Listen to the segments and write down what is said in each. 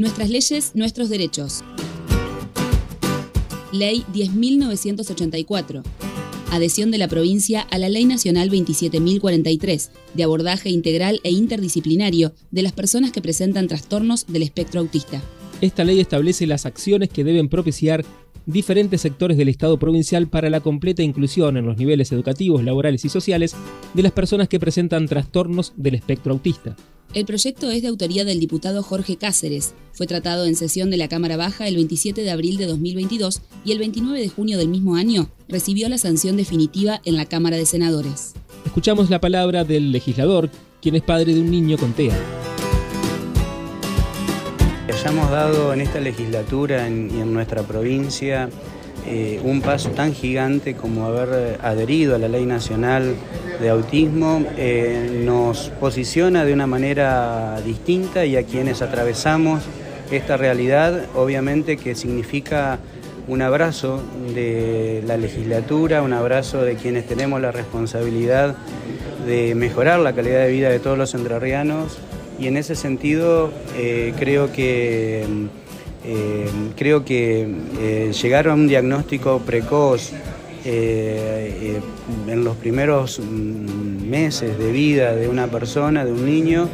Nuestras leyes, nuestros derechos. Ley 10.984. Adhesión de la provincia a la Ley Nacional 27.043, de abordaje integral e interdisciplinario de las personas que presentan trastornos del espectro autista. Esta ley establece las acciones que deben propiciar diferentes sectores del Estado provincial para la completa inclusión en los niveles educativos, laborales y sociales de las personas que presentan trastornos del espectro autista. El proyecto es de autoría del diputado Jorge Cáceres. Fue tratado en sesión de la Cámara Baja el 27 de abril de 2022 y el 29 de junio del mismo año recibió la sanción definitiva en la Cámara de Senadores. Escuchamos la palabra del legislador, quien es padre de un niño con TEA. Hayamos dado en esta legislatura y en nuestra provincia eh, un paso tan gigante como haber adherido a la Ley Nacional de Autismo eh, nos posiciona de una manera distinta y a quienes atravesamos esta realidad, obviamente que significa un abrazo de la legislatura, un abrazo de quienes tenemos la responsabilidad de mejorar la calidad de vida de todos los entrerrianos. Y en ese sentido eh, creo que eh, creo que eh, llegar a un diagnóstico precoz eh, en los primeros mm, meses de vida de una persona, de un niño,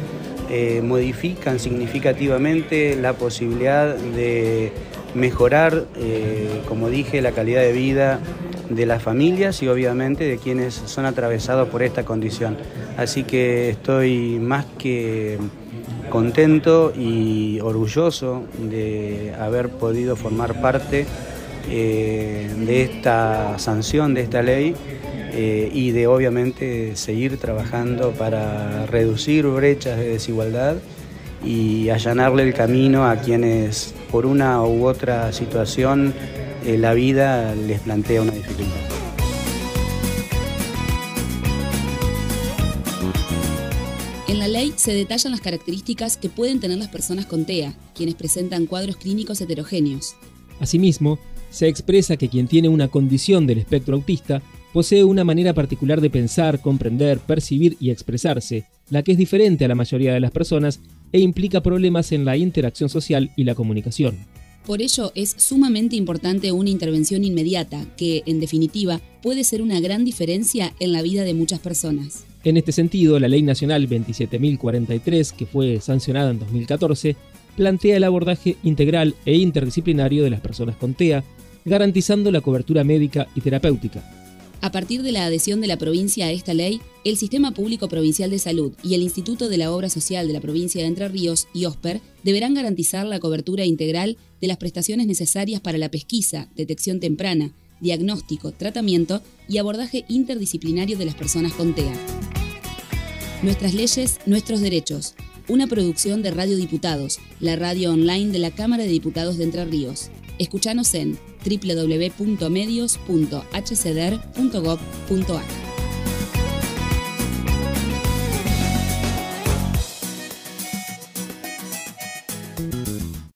modifican significativamente la posibilidad de mejorar, como dije, la calidad de vida de las familias y obviamente de quienes son atravesados por esta condición. Así que estoy más que contento y orgulloso de haber podido formar parte eh, de esta sanción, de esta ley eh, y de obviamente seguir trabajando para reducir brechas de desigualdad y allanarle el camino a quienes por una u otra situación eh, la vida les plantea una dificultad. En la ley se detallan las características que pueden tener las personas con TEA, quienes presentan cuadros clínicos heterogéneos. Asimismo, se expresa que quien tiene una condición del espectro autista posee una manera particular de pensar, comprender, percibir y expresarse, la que es diferente a la mayoría de las personas e implica problemas en la interacción social y la comunicación. Por ello es sumamente importante una intervención inmediata que, en definitiva, puede ser una gran diferencia en la vida de muchas personas. En este sentido, la Ley Nacional 27.043, que fue sancionada en 2014, plantea el abordaje integral e interdisciplinario de las personas con TEA, garantizando la cobertura médica y terapéutica. A partir de la adhesión de la provincia a esta ley, el Sistema Público Provincial de Salud y el Instituto de la Obra Social de la provincia de Entre Ríos y OSPER deberán garantizar la cobertura integral de las prestaciones necesarias para la pesquisa, detección temprana, diagnóstico, tratamiento y abordaje interdisciplinario de las personas con TEA. Nuestras leyes, nuestros derechos. Una producción de Radio Diputados, la radio online de la Cámara de Diputados de Entre Ríos. Escuchanos en www.medios.hcder.gov.ar.